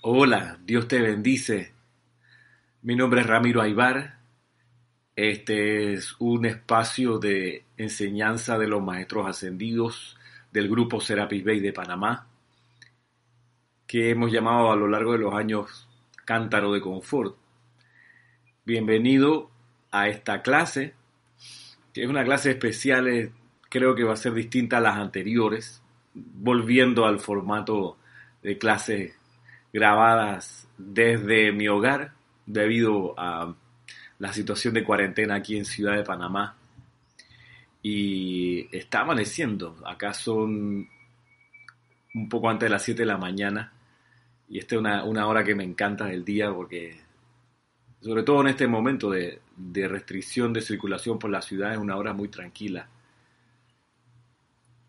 Hola, Dios te bendice. Mi nombre es Ramiro Aybar. Este es un espacio de enseñanza de los maestros ascendidos del grupo Serapis Bay de Panamá, que hemos llamado a lo largo de los años Cántaro de Confort. Bienvenido a esta clase, que es una clase especial, eh, creo que va a ser distinta a las anteriores, volviendo al formato de clases grabadas desde mi hogar debido a la situación de cuarentena aquí en Ciudad de Panamá. Y está amaneciendo, acá son un poco antes de las 7 de la mañana. Y esta es una, hora que me encanta del día porque sobre todo en este momento de, de restricción de circulación por la ciudad es una hora muy tranquila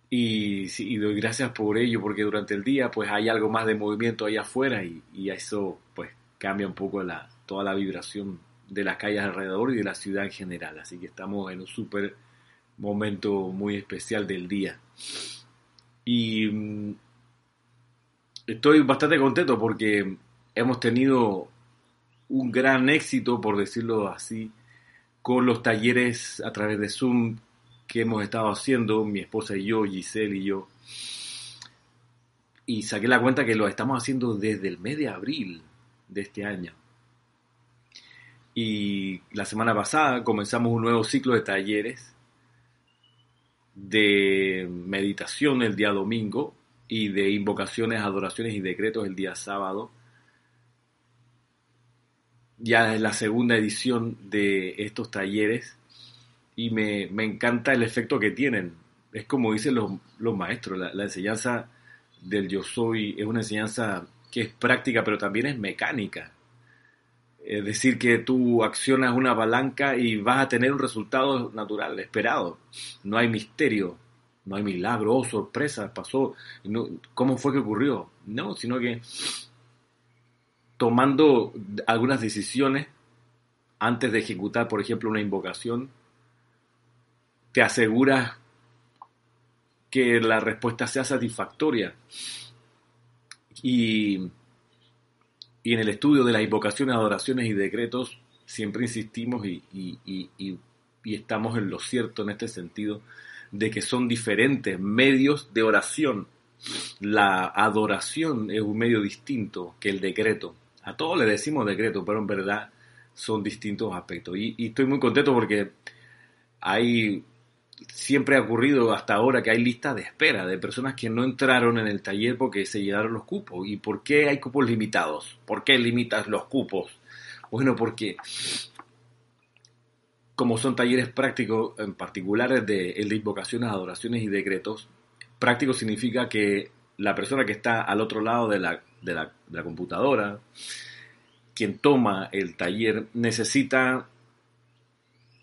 y, doy gracias por ello, porque durante el día pues hay algo más de movimiento allá afuera y, y eso pues cambia un poco toda la vibración de las calles alrededor y de la ciudad en general. Así que estamos en un súper momento muy especial del día. Y mm, estoy bastante contento porque hemos tenido un gran éxito, por decirlo así, con los talleres a través de Zoom que hemos estado haciendo, mi esposa y yo, Giselle y yo. Y saqué la cuenta que lo estamos haciendo desde el mes de abril de este año. Y la semana pasada comenzamos un nuevo ciclo de talleres de meditación el día domingo y de invocaciones, adoraciones y decretos el día sábado. Ya es la segunda edición de estos talleres y me, encanta el efecto que tienen. Es como dicen los, maestros, la, enseñanza del yo soy es una enseñanza que es práctica, pero también es mecánica. Es decir, que tú accionas una palanca y vas a tener un resultado natural, esperado. No hay misterio, no hay milagro, oh, sorpresa, pasó, ¿cómo fue que ocurrió? No, sino que tomando algunas decisiones antes de ejecutar, por ejemplo, una invocación, te aseguras que la respuesta sea satisfactoria. Y, y en el estudio de las invocaciones, adoraciones y decretos, siempre insistimos y, y, estamos en lo cierto en este sentido, de que son diferentes medios de oración. La adoración es un medio distinto que el decreto. A todos le decimos decreto, pero en verdad son distintos aspectos. Y, y estoy muy contento porque hay siempre ha ocurrido hasta ahora que hay listas de espera de personas que no entraron en el taller porque se llegaron los cupos. ¿Y por qué hay cupos limitados? ¿Por qué limitas los cupos? Bueno, porque como son talleres prácticos, en particular de, de invocaciones, adoraciones y decretos, práctico significa que la persona que está al otro lado de la, de la, de la computadora, quien toma el taller, necesita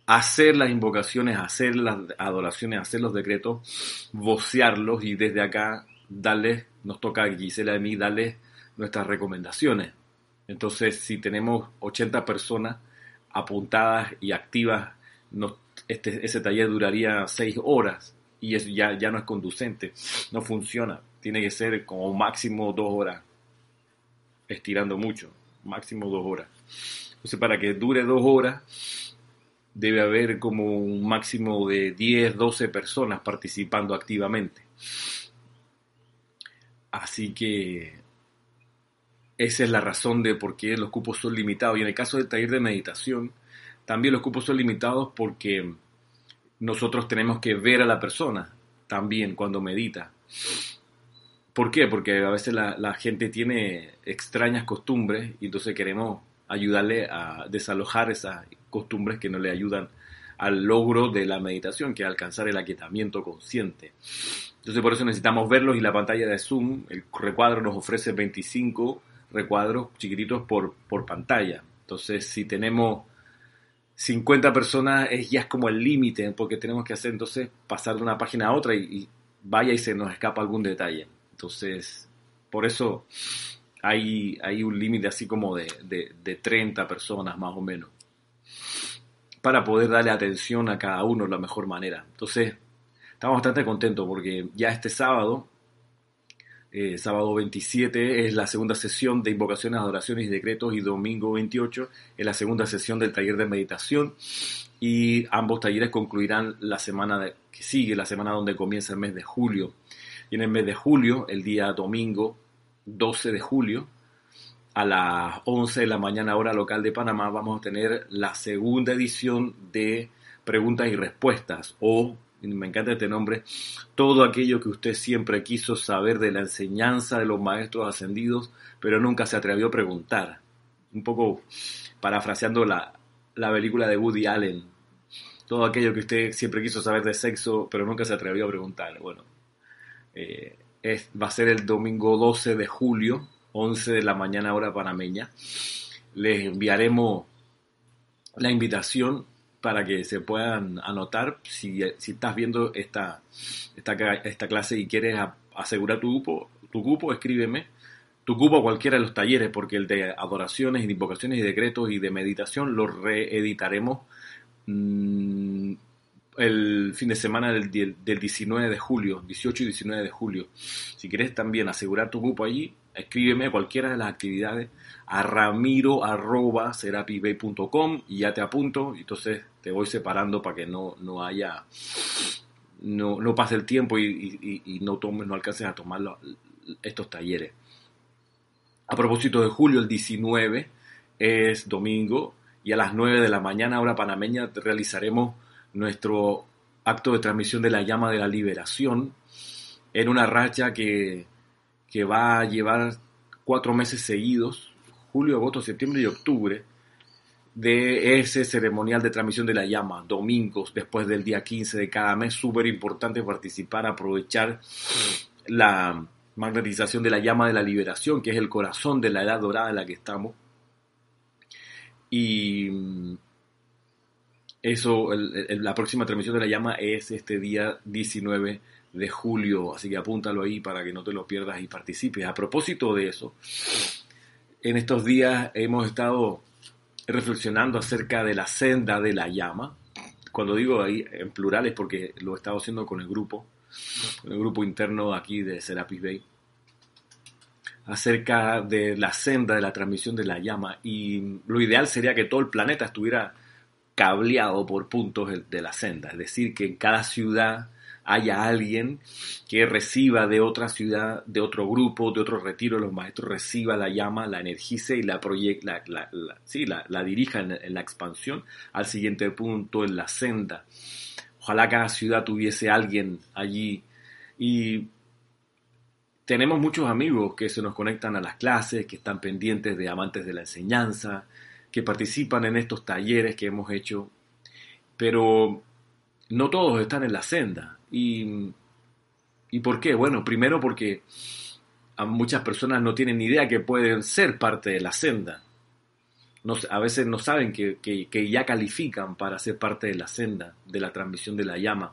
hacer las invocaciones, hacer las adoraciones, hacer los decretos, vocearlos y desde acá darles, nos toca a Gisela y a mí darles nuestras recomendaciones. Entonces, si tenemos 80 personas apuntadas y activas, este, ese taller duraría 6 horas y eso ya, ya no es conducente, no funciona. Tiene que ser como máximo 2 horas, estirando mucho, máximo 2 horas. Entonces, para que dure 2 horas, debe haber como un máximo de 10, 12 personas participando activamente. Así que esa es la razón de por qué los cupos son limitados. Y en el caso del taller de meditación, también los cupos son limitados porque nosotros tenemos que ver a la persona también cuando medita. ¿Por qué? Porque a veces la, la gente tiene extrañas costumbres y entonces queremos ayudarle a desalojar esas costumbres que no le ayudan al logro de la meditación, que es alcanzar el aquietamiento consciente. Entonces por eso necesitamos verlos y la pantalla de Zoom, el recuadro nos ofrece 25 recuadros chiquititos por, por pantalla. Entonces si tenemos 50 personas es, ya es como el límite, porque tenemos que hacer entonces pasar de una página a otra y vaya y se nos escapa algún detalle. Entonces, por eso hay, un límite así como de, de, 30 personas más o menos para poder darle atención a cada uno de la mejor manera. Entonces, estamos bastante contentos porque ya este sábado Eh, sábado 27 es la segunda sesión de invocaciones, adoraciones y decretos y domingo 28 es la segunda sesión del taller de meditación y ambos talleres concluirán la semana que sigue, la semana donde comienza el mes de julio. Y en el mes de julio, el día domingo 12 de julio, a las 11 de la mañana hora local de Panamá, vamos a tener la segunda edición de preguntas y respuestas o me encanta este nombre, todo aquello que usted siempre quiso saber de la enseñanza de los maestros ascendidos, pero nunca se atrevió a preguntar. Un poco parafraseando la, la película de Woody Allen, todo aquello que usted siempre quiso saber de sexo, pero nunca se atrevió a preguntar. Bueno, eh, va a ser el domingo 12 de julio, 11 de la mañana hora panameña. Les enviaremos la invitación para que se puedan anotar. Si, si estás viendo esta, esta, esta, clase y quieres asegurar tu grupo, tu escríbeme. Tu cupo cualquiera de los talleres, porque el de adoraciones y invocaciones y decretos y de meditación lo reeditaremos mmm, el fin de semana del, del 19 de julio, 18 y 19 de julio. Si quieres también asegurar tu grupo allí, escríbeme a cualquiera de las actividades a ramiro arroba y ya te apunto y entonces te voy separando para que no, no haya no, no pase el tiempo y, y, no tomes no alcances a tomar estos talleres a propósito de julio el 19 es domingo y a las 9 de la mañana hora panameña realizaremos nuestro acto de transmisión de la llama de la liberación en una racha que, que va a llevar cuatro meses seguidos, julio, agosto, septiembre y octubre, de ese ceremonial de transmisión de la llama, domingos después del día 15 de cada mes, súper importante participar, aprovechar la magnetización de la llama de la liberación, que es el corazón de la edad dorada en la que estamos. Y eso, la próxima transmisión de la llama es este día 19 de julio, así que apúntalo ahí para que no te lo pierdas y participes. A propósito de eso, en estos días hemos estado reflexionando acerca de la senda de la llama. Cuando digo ahí en plural es porque lo he estado haciendo con el grupo, con el grupo interno aquí de Serapis Bay, acerca de la senda de la transmisión de la llama. Y lo ideal sería que todo el planeta estuviera cableado por puntos de la senda, es decir, que en cada ciudad haya alguien que reciba de otra ciudad, de otro grupo, de otro retiro los maestros, reciba la llama, la energice y la, la, la, la, la, dirija en, la expansión al siguiente punto en la senda. Ojalá cada ciudad tuviese alguien allí y tenemos muchos amigos que se nos conectan a las clases, que están pendientes de amantes de la enseñanza, que participan en estos talleres que hemos hecho, pero no todos están en la senda. Y, ¿Y por qué? Bueno, primero porque muchas personas no tienen ni idea que pueden ser parte de la senda. No, a veces no saben que, que, ya califican para ser parte de la senda, de la transmisión de la llama,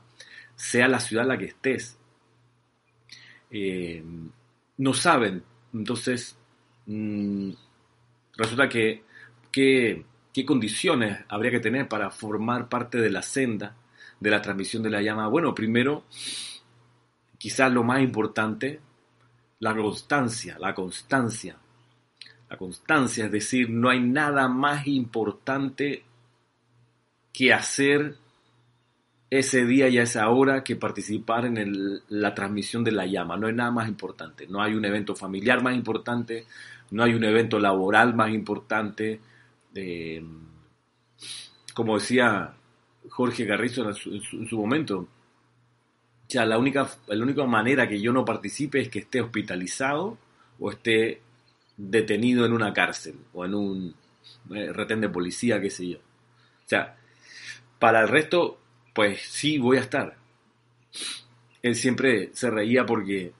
sea la ciudad en la que estés. Eh, no saben. Entonces, mm, resulta que qué condiciones habría que tener para formar parte de la senda de la transmisión de la llama? Bueno, primero, quizás lo más importante, la constancia, la constancia. La constancia, es decir, no hay nada más importante que hacer ese día y a esa hora que participar en la transmisión de la llama. No hay nada más importante. No hay un evento familiar más importante, no hay un evento laboral más importante. Como decía Jorge Garrizo en su, momento. O sea, la única, la única manera que yo no participe es que esté hospitalizado o esté detenido en una cárcel o en un eh, retén de policía, qué sé yo. O sea, para el resto, pues sí voy a estar. Él siempre se reía porque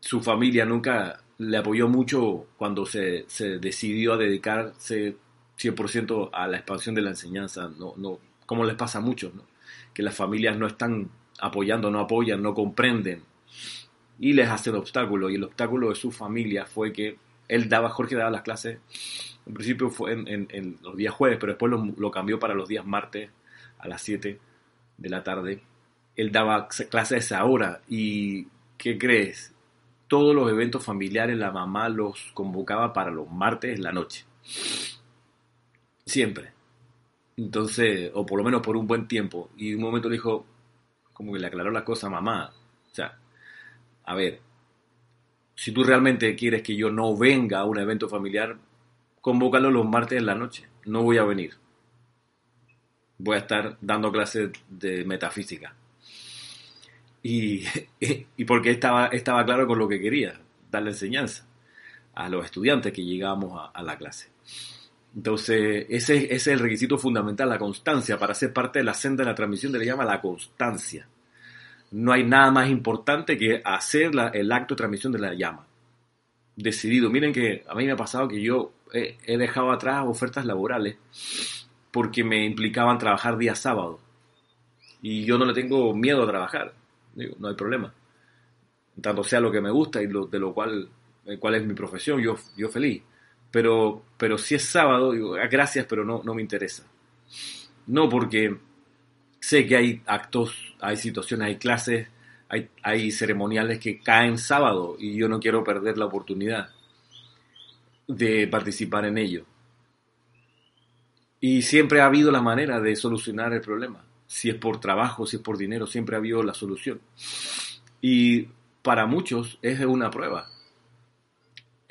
su familia nunca le apoyó mucho cuando se, se decidió a dedicarse 100% a la expansión de la enseñanza. No, no, como les pasa a muchos, que las familias no están apoyando, no apoyan, no comprenden y les hacen obstáculo. Y el obstáculo de su familia fue que él daba, Jorge daba las clases, en principio fue en, los días jueves, pero después lo, cambió para los días martes a las 7 de la tarde. Él daba clases a esa hora y, ¿qué crees? todos los eventos familiares la mamá los convocaba para los martes en la noche. Siempre. Entonces, o por lo menos por un buen tiempo. Y un momento le dijo, como que le aclaró la cosa mamá. O sea, a ver, si tú realmente quieres que yo no venga a un evento familiar, convócalo los martes en la noche. No voy a venir. Voy a estar dando clases de metafísica. Y, y porque estaba, estaba claro con lo que quería, dar la enseñanza a los estudiantes que llegábamos a, la clase. Entonces, ese, es el requisito fundamental, la constancia. Para ser parte de la senda de la transmisión, le llama la constancia. No hay nada más importante que hacer el acto de transmisión de la llama. Decidido. Miren que a mí me ha pasado que yo he, dejado atrás ofertas laborales porque me implicaban trabajar día sábado. Y yo no le tengo miedo a trabajar no hay problema. Tanto sea lo que me gusta y de lo cual, eh, cuál es mi profesión, yo feliz. Pero, pero si es sábado, digo, ah, gracias, pero no, no me interesa. No porque sé que hay actos, hay situaciones, hay clases, hay, hay ceremoniales que caen sábado y yo no quiero perder la oportunidad de participar en ello. Y siempre ha habido la manera de solucionar el problema si es por trabajo, si es por dinero, siempre ha habido la solución. Y para muchos es una prueba.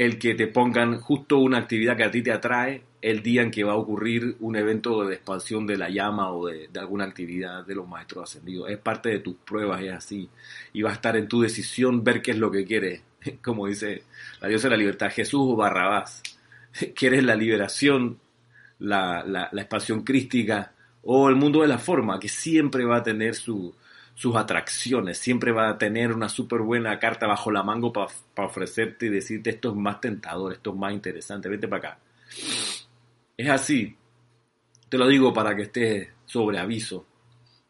El que te pongan justo una actividad que a ti te atrae el día en que va a ocurrir un evento de expansión de la llama o de, alguna actividad de los maestros ascendidos. Es parte de tus pruebas, es así. Y va a estar en tu decisión ver qué es lo que quieres. Como dice la diosa de la libertad, Jesús o Barrabás. ¿Quieres la liberación, la, la, la expansión crística? o el mundo de la forma, que siempre va a tener sus atracciones, siempre va a tener una súper buena carta bajo la mango para ofrecerte y decirte esto es más tentador, esto es más interesante, vete para acá. Es así, te lo digo para que estés sobre aviso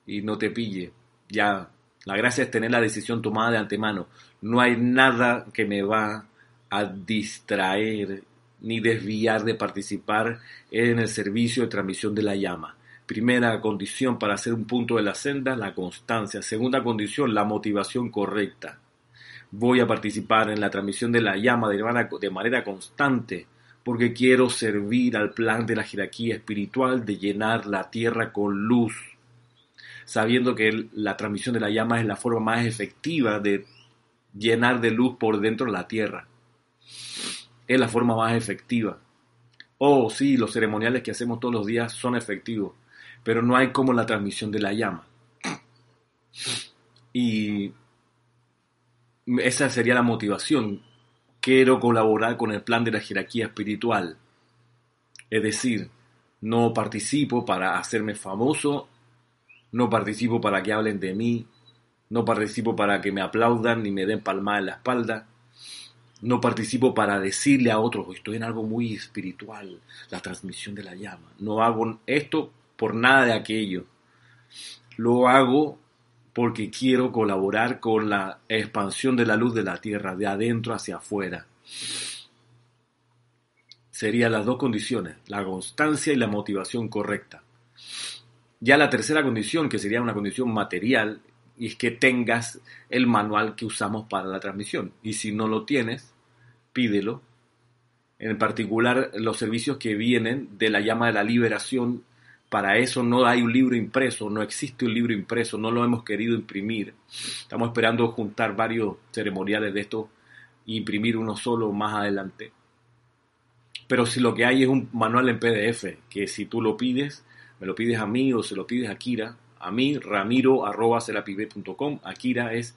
y no te pille. Ya, la gracia es tener la decisión tomada de antemano. No hay nada que me va a distraer ni desviar de participar en el servicio de transmisión de la llama. Primera condición para hacer un punto de la senda, la constancia. Segunda condición, la motivación correcta. Voy a participar en la transmisión de la llama de manera constante porque quiero servir al plan de la jerarquía espiritual de llenar la tierra con luz, sabiendo que la transmisión de la llama es la forma más efectiva de llenar de luz por dentro la tierra. Es la forma más efectiva. Oh, sí, los ceremoniales que hacemos todos los días son efectivos, pero no hay como la transmisión de la llama. Y esa sería la motivación. Quiero colaborar con el plan de la jerarquía espiritual. Es decir, no participo para hacerme famoso, no participo para que hablen de mí, no participo para que me aplaudan ni me den palmada en la espalda, no participo para decirle a otros, estoy en algo muy espiritual, la transmisión de la llama. No hago esto por nada de aquello. Lo hago porque quiero colaborar con la expansión de la luz de la tierra, de adentro hacia afuera. Serían las dos condiciones, la constancia y la motivación correcta. Ya la tercera condición, que sería una condición material, y es que tengas el manual que usamos para la transmisión. Y si no lo tienes, pídelo. En particular, los servicios que vienen de la llama de la liberación para eso no hay un libro impreso, no existe un libro impreso, no lo hemos querido imprimir. Estamos esperando juntar varios ceremoniales de esto e imprimir uno solo más adelante. Pero si lo que hay es un manual en PDF, que si tú lo pides, me lo pides a mí o se lo pides a Kira, a mí, ramiro arroba a Kira es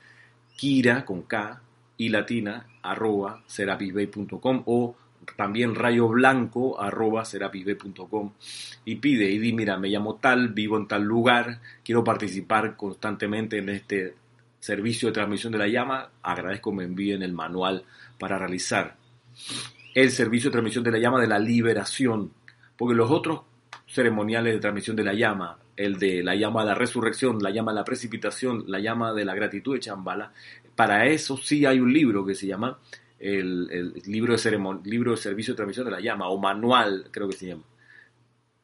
Kira con K y latina arroba o también rayo blanco arroba serapisb.com y pide y di, mira, me llamo tal, vivo en tal lugar, quiero participar constantemente en este servicio de transmisión de la llama, agradezco me envíen el manual para realizar el servicio de transmisión de la llama de la liberación, porque los otros ceremoniales de transmisión de la llama, el de la llama de la resurrección, la llama de la precipitación, la llama de la gratitud de Chambala, para eso sí hay un libro que se llama el, libro, de libro de servicio de transmisión de la llama, o manual, creo que se llama.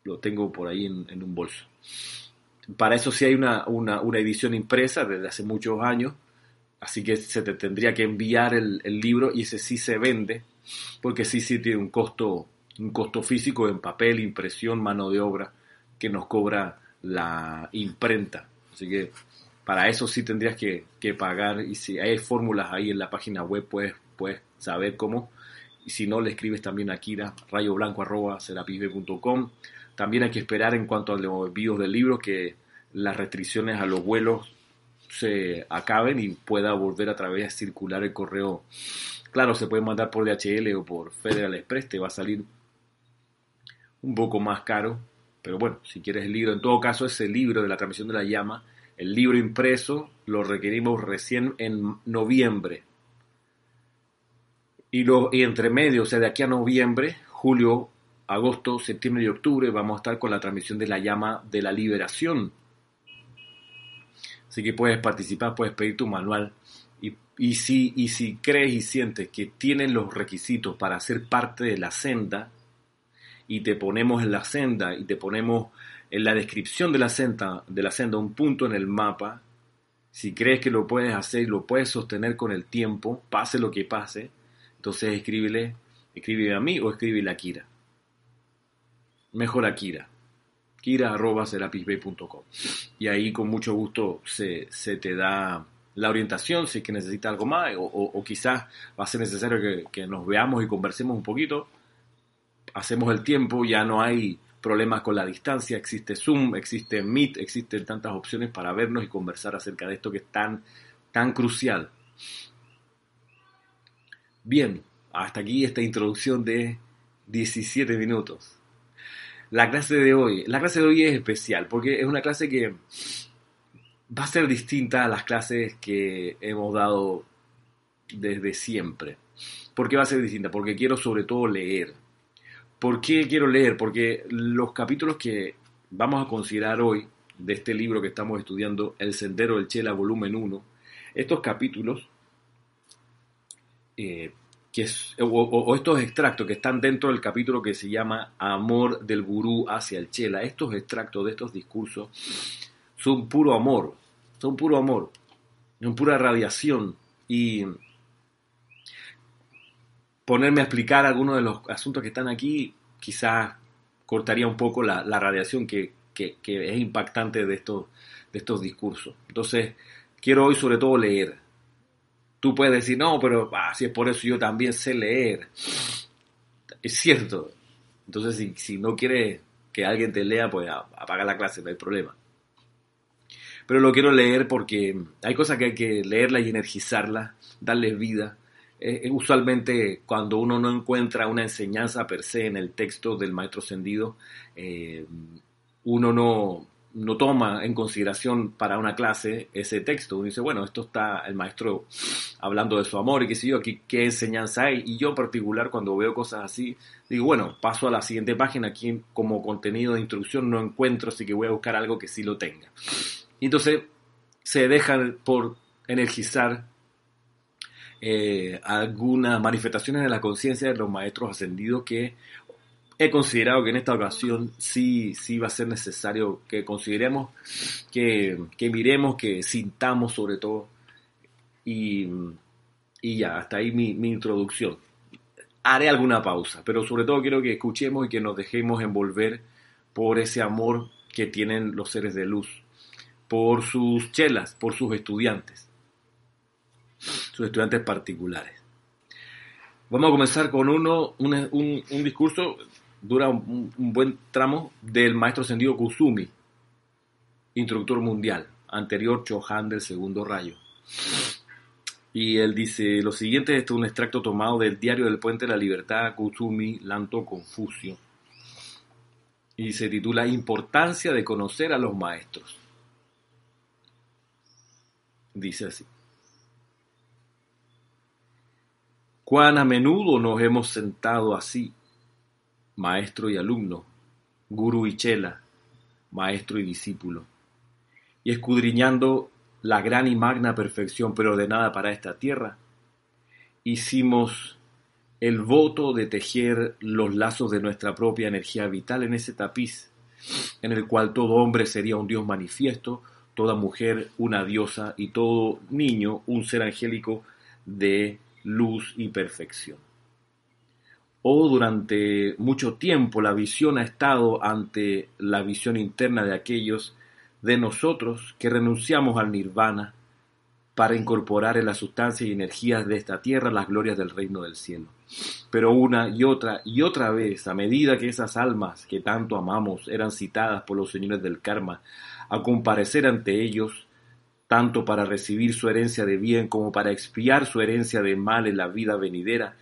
Lo tengo por ahí en, un bolso. Para eso sí hay una, edición impresa desde hace muchos años Así que se te tendría que enviar el, el, libro y ese sí se vende, porque sí, sí tiene un costo, un costo físico en papel, impresión, mano de obra, que nos cobra la imprenta. Así que para eso sí tendrías que, que pagar y si hay fórmulas ahí en la página web puedes, puedes saber cómo. Y si no, le escribes también a Kira, rayoblanco.com. También hay que esperar en cuanto a los envíos del libro que las restricciones a los vuelos se acaben y pueda volver a través circular el correo. Claro, se puede mandar por DHL o por Federal Express, te va a salir un poco más caro, pero bueno, si quieres el libro, en todo caso ese libro de la transmisión de la llama, el libro impreso lo requerimos recién en noviembre. Y, lo, y entre medio, o sea, de aquí a noviembre, julio, agosto, septiembre y octubre, vamos a estar con la transmisión de la llama de la liberación. Así que puedes participar, puedes pedir tu manual. Y, y, si, y si crees y sientes que tienen los requisitos para ser parte de la senda, y te ponemos en la senda y te ponemos en la descripción de la senda, de la senda un punto en el mapa, si crees que lo puedes hacer y lo puedes sostener con el tiempo, pase lo que pase, entonces escríbele, escríbele a mí o escríbele a Kira. Mejor Kira. Kira.serapisbay.com. Y ahí con mucho gusto se, se, te da la orientación si es que necesita algo más o quizás va a ser necesario que, que nos veamos y conversemos un poquito hacemos el tiempo, ya no hay problemas con la distancia, existe Zoom, existe Meet, existen tantas opciones para vernos y conversar acerca de esto que es tan, tan crucial. Bien, hasta aquí esta introducción de 17 minutos. La clase de hoy, la clase de hoy es especial porque es una clase que va a ser distinta a las clases que hemos dado desde siempre. ¿Por qué va a ser distinta? Porque quiero sobre todo leer ¿Por qué quiero leer? Porque los capítulos que vamos a considerar hoy de este libro que estamos estudiando, El Sendero del Chela, volumen 1, estos capítulos, eh, que o, o, estos extractos que están dentro del capítulo que se llama Amor del Gurú hacia el Chela, estos extractos de estos discursos son puro amor, son puro amor, son pura radiación y ponerme a explicar algunos de los asuntos que están aquí, quizás cortaría un poco la, radiación que, que, que, es impactante de estos, de estos discursos. Entonces, quiero hoy sobre todo leer. Tú puedes decir, no, pero ah, si es por eso yo también sé leer. Es cierto. Entonces, si, no quieres que alguien te lea, pues apaga la clase, no hay problema. Pero lo quiero leer porque hay cosas que hay que leerlas y energizarlas, darles vida eh, eh, usualmente cuando uno no encuentra una enseñanza per se en el texto del maestro ascendido, eh, uno no, no, toma en consideración para una clase ese texto. Uno dice, bueno, esto está el maestro hablando de su amor y qué sé yo, qué enseñanza hay. Y yo en particular cuando veo cosas así, digo, bueno, paso a la siguiente página, aquí como contenido de instrucción no encuentro, así que voy a buscar algo que sí lo tenga. Y entonces se deja por energizar eh, algunas manifestaciones de la conciencia de los maestros ascendidos que he considerado que en esta ocasión sí, sí va a ser necesario que consideremos, que, que miremos, que sintamos sobre todo. Y, y ya, hasta ahí mi, mi introducción. Haré alguna pausa, pero sobre todo quiero que escuchemos y que nos dejemos envolver por ese amor que tienen los seres de luz, por sus chelas, por sus estudiantes sus estudiantes particulares. Vamos a comenzar con uno, un, un, un discurso, dura un, buen tramo, del maestro ascendido Kusumi, instructor mundial, anterior Chohan del segundo rayo. Y él dice lo siguiente, este es un extracto tomado del diario del Puente de la Libertad, Kusumi, Lanto Confucio. Y se titula Importancia de conocer a los maestros. Dice así. Cuán a menudo nos hemos sentado así, maestro y alumno, guru y chela, maestro y discípulo, y escudriñando la gran y magna perfección preordenada para esta tierra, hicimos el voto de tejer los lazos de nuestra propia energía vital en ese tapiz, en el cual todo hombre sería un Dios manifiesto, toda mujer una diosa y todo niño un ser angélico de luz y perfección. O durante mucho tiempo la visión ha estado ante la visión interna de aquellos de nosotros que renunciamos al nirvana para incorporar en la sustancia y energías de esta tierra las glorias del reino del cielo. Pero una y otra y otra vez, a medida que esas almas que tanto amamos eran citadas por los señores del karma a comparecer ante ellos, tanto para recibir su herencia de bien como para expiar su herencia de mal en la vida venidera,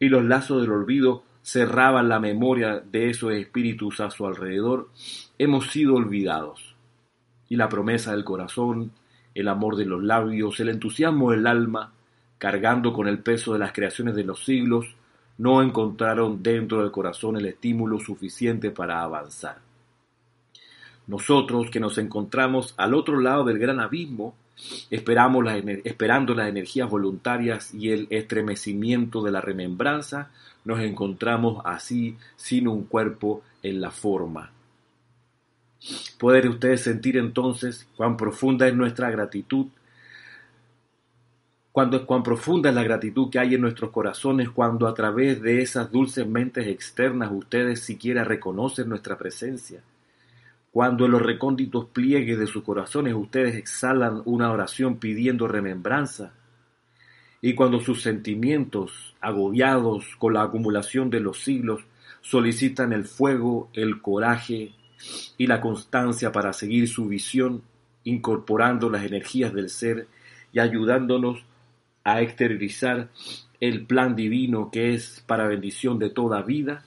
y los lazos del olvido cerraban la memoria de esos espíritus a su alrededor, hemos sido olvidados. Y la promesa del corazón, el amor de los labios, el entusiasmo del alma, cargando con el peso de las creaciones de los siglos, no encontraron dentro del corazón el estímulo suficiente para avanzar. Nosotros que nos encontramos al otro lado del gran abismo, esperamos esperando las energías voluntarias y el estremecimiento de la remembranza, nos encontramos así sin un cuerpo en la forma. Pueden ustedes sentir entonces cuán profunda es nuestra gratitud cuando cuán profunda es la gratitud que hay en nuestros corazones cuando a través de esas dulces mentes externas ustedes siquiera reconocen nuestra presencia. Cuando en los recónditos pliegues de sus corazones ustedes exhalan una oración pidiendo remembranza. Y cuando sus sentimientos, agobiados con la acumulación de los siglos, solicitan el fuego, el coraje y la constancia para seguir su visión, incorporando las energías del ser y ayudándonos a exteriorizar el plan divino que es para bendición de toda vida?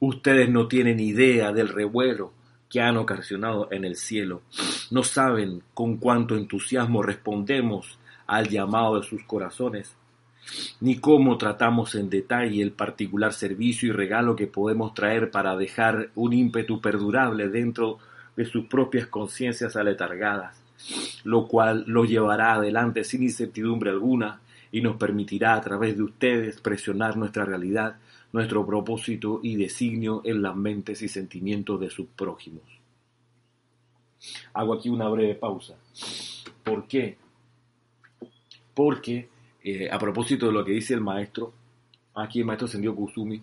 Ustedes no tienen idea del revuelo que han ocasionado en el cielo. No saben con cuánto entusiasmo respondemos al llamado de sus corazones, ni cómo tratamos en detalle el particular servicio y regalo que podemos traer para dejar un ímpetu perdurable dentro de sus propias conciencias aletargadas lo cual lo llevará adelante sin incertidumbre alguna y nos permitirá a través de ustedes presionar nuestra realidad, nuestro propósito y designio en las mentes y sentimientos de sus prójimos. Hago aquí una breve pausa. ¿Por qué? Porque, eh, a propósito de lo que dice el maestro, aquí el maestro Sendio Kusumi,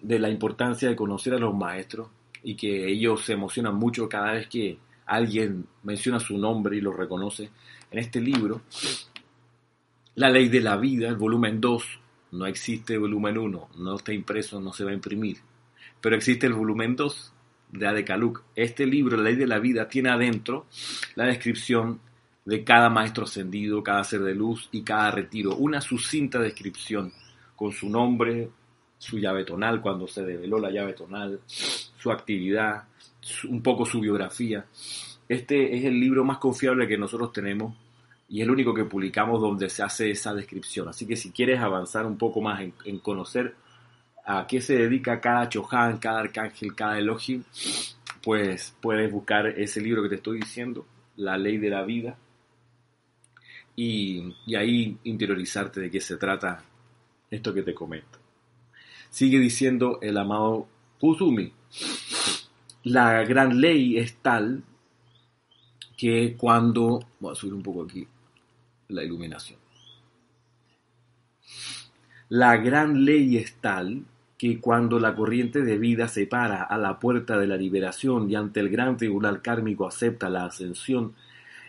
de la importancia de conocer a los maestros y que ellos se emocionan mucho cada vez que alguien menciona su nombre y lo reconoce. En este libro, La ley de la vida, el volumen 2, no existe volumen 1, no está impreso, no se va a imprimir, pero existe el volumen 2 de Adekaluk. Este libro, La ley de la vida, tiene adentro la descripción de cada maestro ascendido, cada ser de luz y cada retiro, una sucinta descripción con su nombre, su llave tonal, cuando se develó la llave tonal, su actividad, un poco su biografía. Este es el libro más confiable que nosotros tenemos y el único que publicamos donde se hace esa descripción. Así que si quieres avanzar un poco más en, conocer a qué se dedica cada Chohan, cada arcángel, cada Elohim, pues puedes buscar ese libro que te estoy diciendo, La ley de la vida, y, y ahí interiorizarte de qué se trata esto que te comento. Sigue diciendo el amado Kusumi, la gran ley es tal que cuando... Voy a subir un poco aquí la iluminación. La gran ley es tal que cuando la corriente de vida se para a la puerta de la liberación y ante el gran tribunal kármico acepta la ascensión,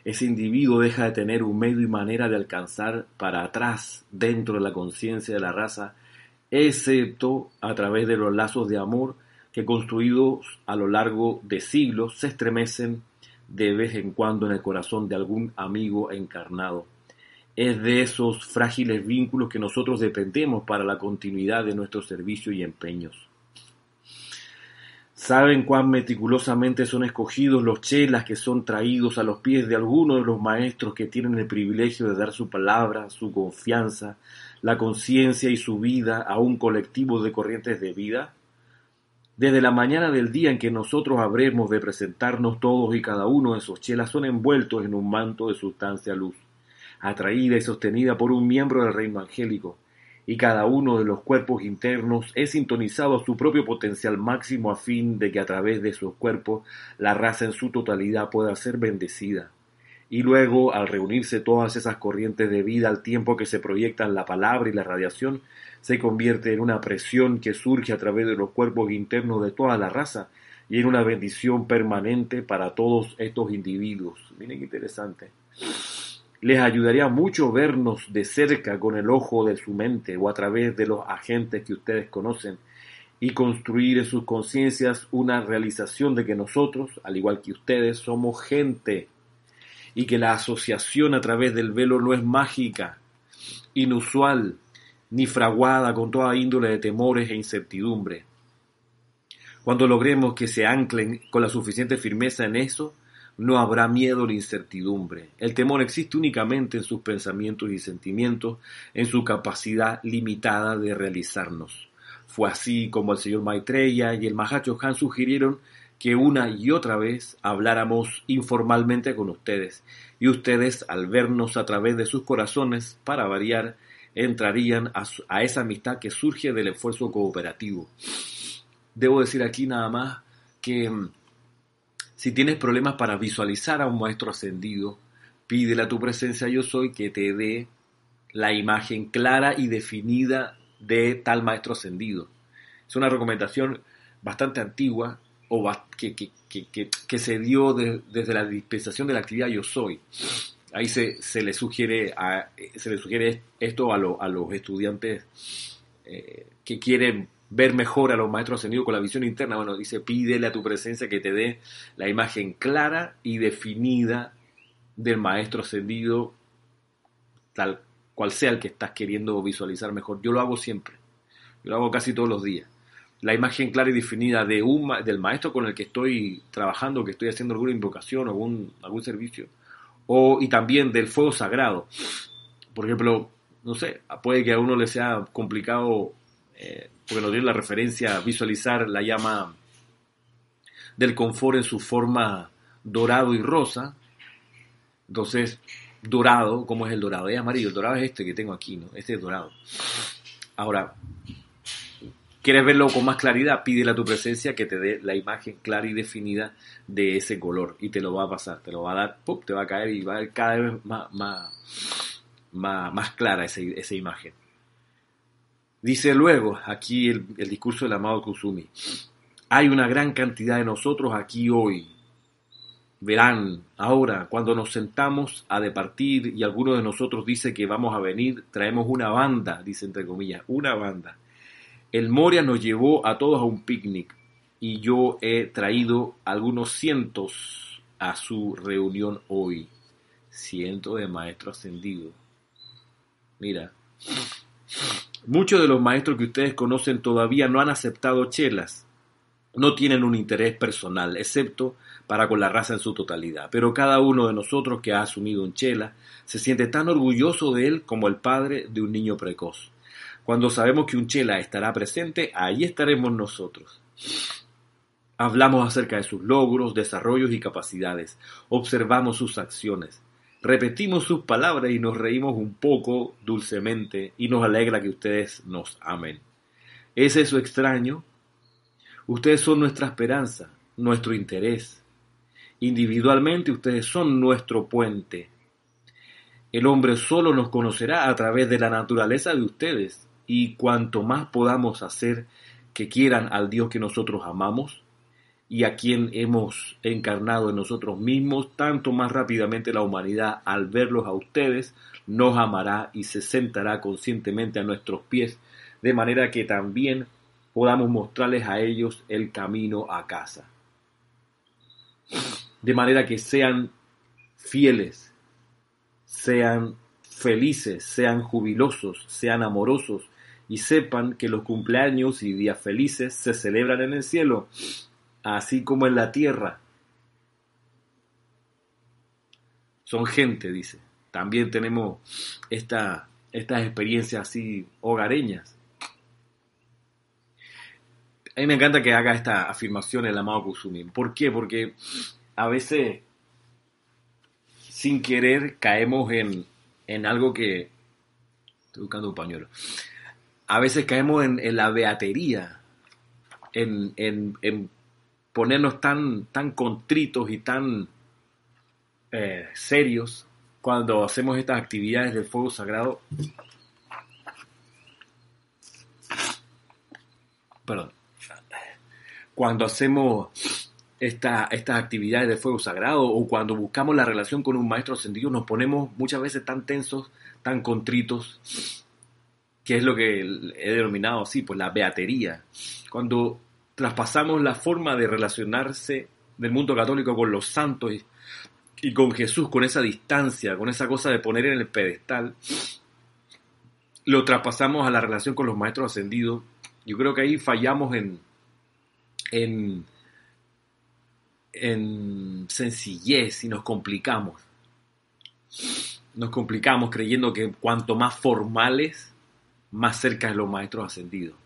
ese individuo deja de tener un medio y manera de alcanzar para atrás dentro de la conciencia de la raza, excepto a través de los lazos de amor que construidos a lo largo de siglos se estremecen de vez en cuando en el corazón de algún amigo encarnado. Es de esos frágiles vínculos que nosotros dependemos para la continuidad de nuestro servicio y empeños. Saben cuán meticulosamente son escogidos los chelas que son traídos a los pies de algunos de los maestros que tienen el privilegio de dar su palabra, su confianza, la conciencia y su vida a un colectivo de corrientes de vida. Desde la mañana del día en que nosotros habremos de presentarnos todos y cada uno de esos chelas son envueltos en un manto de sustancia luz, atraída y sostenida por un miembro del reino angélico. y cada uno de los cuerpos internos es sintonizado a su propio potencial máximo a fin de que a través de sus cuerpos la raza en su totalidad pueda ser bendecida. Y luego, al reunirse todas esas corrientes de vida al tiempo que se proyectan la palabra y la radiación, se convierte en una presión que surge a través de los cuerpos internos de toda la raza y en una bendición permanente para todos estos individuos. Miren qué interesante. Les ayudaría mucho vernos de cerca con el ojo de su mente o a través de los agentes que ustedes conocen y construir en sus conciencias una realización de que nosotros, al igual que ustedes, somos gente y que la asociación a través del velo no es mágica, inusual, ni fraguada con toda índole de temores e incertidumbre. Cuando logremos que se anclen con la suficiente firmeza en eso, no habrá miedo ni incertidumbre. El temor existe únicamente en sus pensamientos y sentimientos, en su capacidad limitada de realizarnos. Fue así como el señor Maitreya y el Mahacho Han sugirieron que una y otra vez habláramos informalmente con ustedes, y ustedes, al vernos a través de sus corazones, para variar, entrarían a, a esa amistad que surge del esfuerzo cooperativo. Debo decir aquí nada más que mm, si tienes problemas para visualizar a un maestro ascendido, pídele a tu presencia yo soy que te dé la imagen clara y definida de tal maestro ascendido. Es una recomendación bastante antigua o que, que, se dio desde la dispensación de la actividad yo soy. Ahí se, se le, sugiere a, se le sugiere esto a, a los estudiantes eh, que quieren ver mejor a los maestros ascendidos con la visión interna. Bueno, dice, pídele a tu presencia que te dé la imagen clara y definida del maestro ascendido, tal cual sea el que estás queriendo visualizar mejor. Yo lo hago siempre, yo lo hago casi todos los días la imagen clara y definida de un, del maestro con el que estoy trabajando, que estoy haciendo alguna invocación o algún, algún servicio, o, y también del fuego sagrado. Por ejemplo, no sé, puede que a uno le sea complicado, eh, porque nos dio la referencia, visualizar la llama del confort en su forma dorado y rosa. Entonces, dorado, ¿cómo es el dorado? Es amarillo, el dorado es este que tengo aquí, ¿no? Este es dorado. Ahora, ¿Quieres verlo con más claridad? Pídele a tu presencia que te dé la imagen clara y definida de ese color y te lo va a pasar, te lo va a dar, te va a caer y va a ver cada vez más, más, más, clara esa, esa, imagen. Dice luego aquí el, discurso del amado Kusumi, hay una gran cantidad de nosotros aquí hoy. Verán, ahora, cuando nos sentamos a departir y alguno de nosotros dice que vamos a venir, traemos una banda, dice entre comillas, una banda el Moria nos llevó a todos a un picnic y yo he traído algunos cientos a su reunión hoy. Cientos de maestros ascendidos. Mira, muchos de los maestros que ustedes conocen todavía no han aceptado chelas. No tienen un interés personal, excepto para con la raza en su totalidad. Pero cada uno de nosotros que ha asumido un chela se siente tan orgulloso de él como el padre de un niño precoz. Cuando sabemos que un chela estará presente, ahí estaremos nosotros. Hablamos acerca de sus logros, desarrollos y capacidades. Observamos sus acciones. Repetimos sus palabras y nos reímos un poco dulcemente y nos alegra que ustedes nos amen. ¿Es eso extraño? Ustedes son nuestra esperanza, nuestro interés. Individualmente ustedes son nuestro puente. El hombre solo nos conocerá a través de la naturaleza de ustedes y cuanto más podamos hacer que quieran al Dios que nosotros amamos y a quien hemos encarnado en nosotros mismos, tanto más rápidamente la humanidad al verlos a ustedes nos amará y se sentará conscientemente a nuestros pies, de manera que también podamos mostrarles a ellos el camino a casa. De manera que sean fieles, sean felices, sean jubilosos, sean amorosos, y sepan que los cumpleaños y días felices se celebran en el cielo, así como en la tierra. Son gente, dice. También tenemos esta, estas experiencias así hogareñas. A mí me encanta que haga esta afirmación el amado Kusumi. ¿Por qué? Porque a veces, sin querer, caemos en, en algo que... Estoy buscando un pañuelo a veces caemos en, la beatería, en, en, ponernos tan, tan contritos y tan eh, serios cuando hacemos estas actividades del fuego sagrado. Perdón. Cuando hacemos esta, estas actividades de fuego sagrado o cuando buscamos la relación con un maestro ascendido, nos ponemos muchas veces tan tensos, tan contritos, que es lo que he denominado así, pues la beatería. Cuando traspasamos la forma de relacionarse del mundo católico con los santos y, con Jesús, con esa distancia, con esa cosa de poner en el pedestal, lo traspasamos a la relación con los maestros ascendidos. Yo creo que ahí fallamos en, en, en sencillez y nos complicamos. Nos complicamos creyendo que cuanto más formales, más cerca de los maestros ascendidos.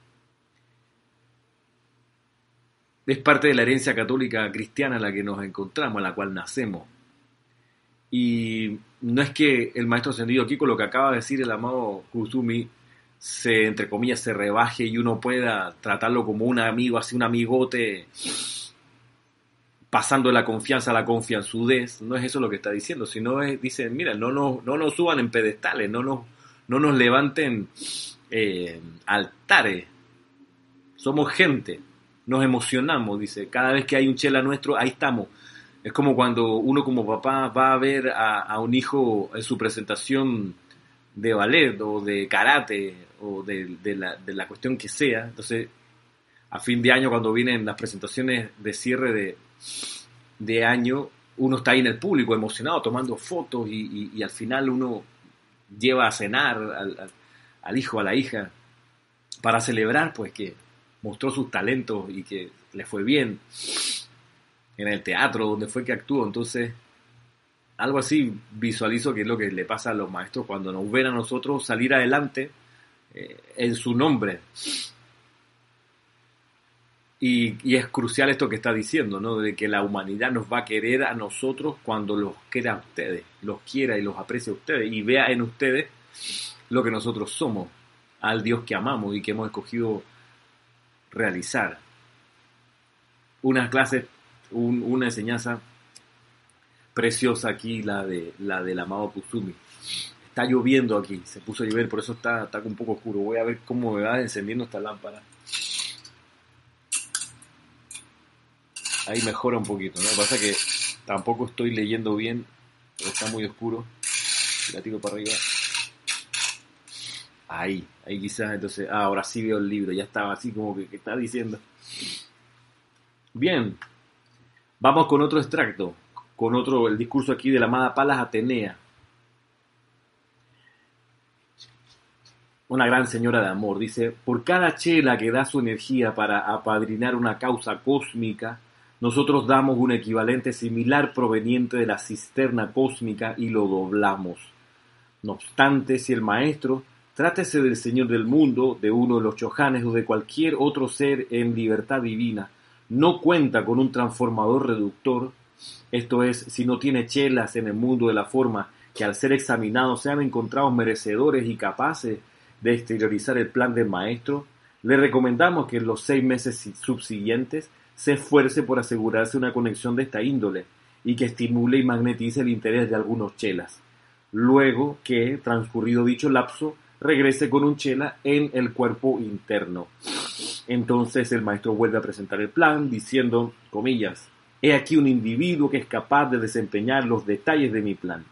Es parte de la herencia católica cristiana en la que nos encontramos, en la cual nacemos. Y no es que el maestro ascendido aquí, con lo que acaba de decir el amado Kusumi, se, entre comillas, se rebaje y uno pueda tratarlo como un amigo, así un amigote, pasando de la confianza a la confianzudez. No es eso lo que está diciendo, sino es, dicen, mira, no nos, no suban en pedestales, no nos, no nos levanten eh, altares. Somos gente, nos emocionamos, dice. Cada vez que hay un chela nuestro, ahí estamos. Es como cuando uno como papá va a ver a, un hijo en su presentación de ballet o de karate o de, la, de, la, cuestión que sea. Entonces, a fin de año, cuando vienen las presentaciones de cierre de, de año, uno está ahí en el público emocionado tomando fotos y, al final uno lleva a cenar al, al hijo, a la hija, para celebrar pues que mostró sus talentos y que le fue bien en el teatro donde fue que actuó. Entonces, algo así visualizo que es lo que le pasa a los maestros cuando nos ven a nosotros salir adelante eh, en su nombre. Y, es crucial esto que está diciendo, ¿no? De que la humanidad nos va a querer a nosotros cuando los quiera a ustedes, los quiera y los aprecie a ustedes y vea en ustedes lo que nosotros somos, al Dios que amamos y que hemos escogido realizar. Una clase, una enseñanza preciosa aquí, la, de, la del amado Kusumi. Está lloviendo aquí, se puso a llover, por eso está, está un poco oscuro. Voy a ver cómo me va encendiendo esta lámpara. Ahí mejora un poquito, ¿no? Lo que pasa es que tampoco estoy leyendo bien, está muy oscuro. La tiro para arriba. Ahí, ahí quizás, entonces, ah, ahora sí veo el libro, ya estaba así como que, está diciendo. Bien, vamos con otro extracto, con otro, el discurso aquí de la amada Palas Atenea. Una gran señora de amor, dice, por cada chela que da su energía para apadrinar una causa cósmica, nosotros damos un equivalente similar proveniente de la cisterna cósmica y lo doblamos. No obstante, si el maestro Trátese del Señor del mundo, de uno de los chojanes o de cualquier otro ser en libertad divina. No cuenta con un transformador reductor, esto es, si no tiene chelas en el mundo de la forma que al ser examinados sean encontrados merecedores y capaces de exteriorizar el plan del maestro, le recomendamos que en los seis meses subsiguientes se esfuerce por asegurarse una conexión de esta índole y que estimule y magnetice el interés de algunos chelas. Luego que, transcurrido dicho lapso, regrese con un chela en el cuerpo interno. Entonces el maestro vuelve a presentar el plan diciendo, comillas, he aquí un individuo que es capaz de desempeñar los detalles de mi plan.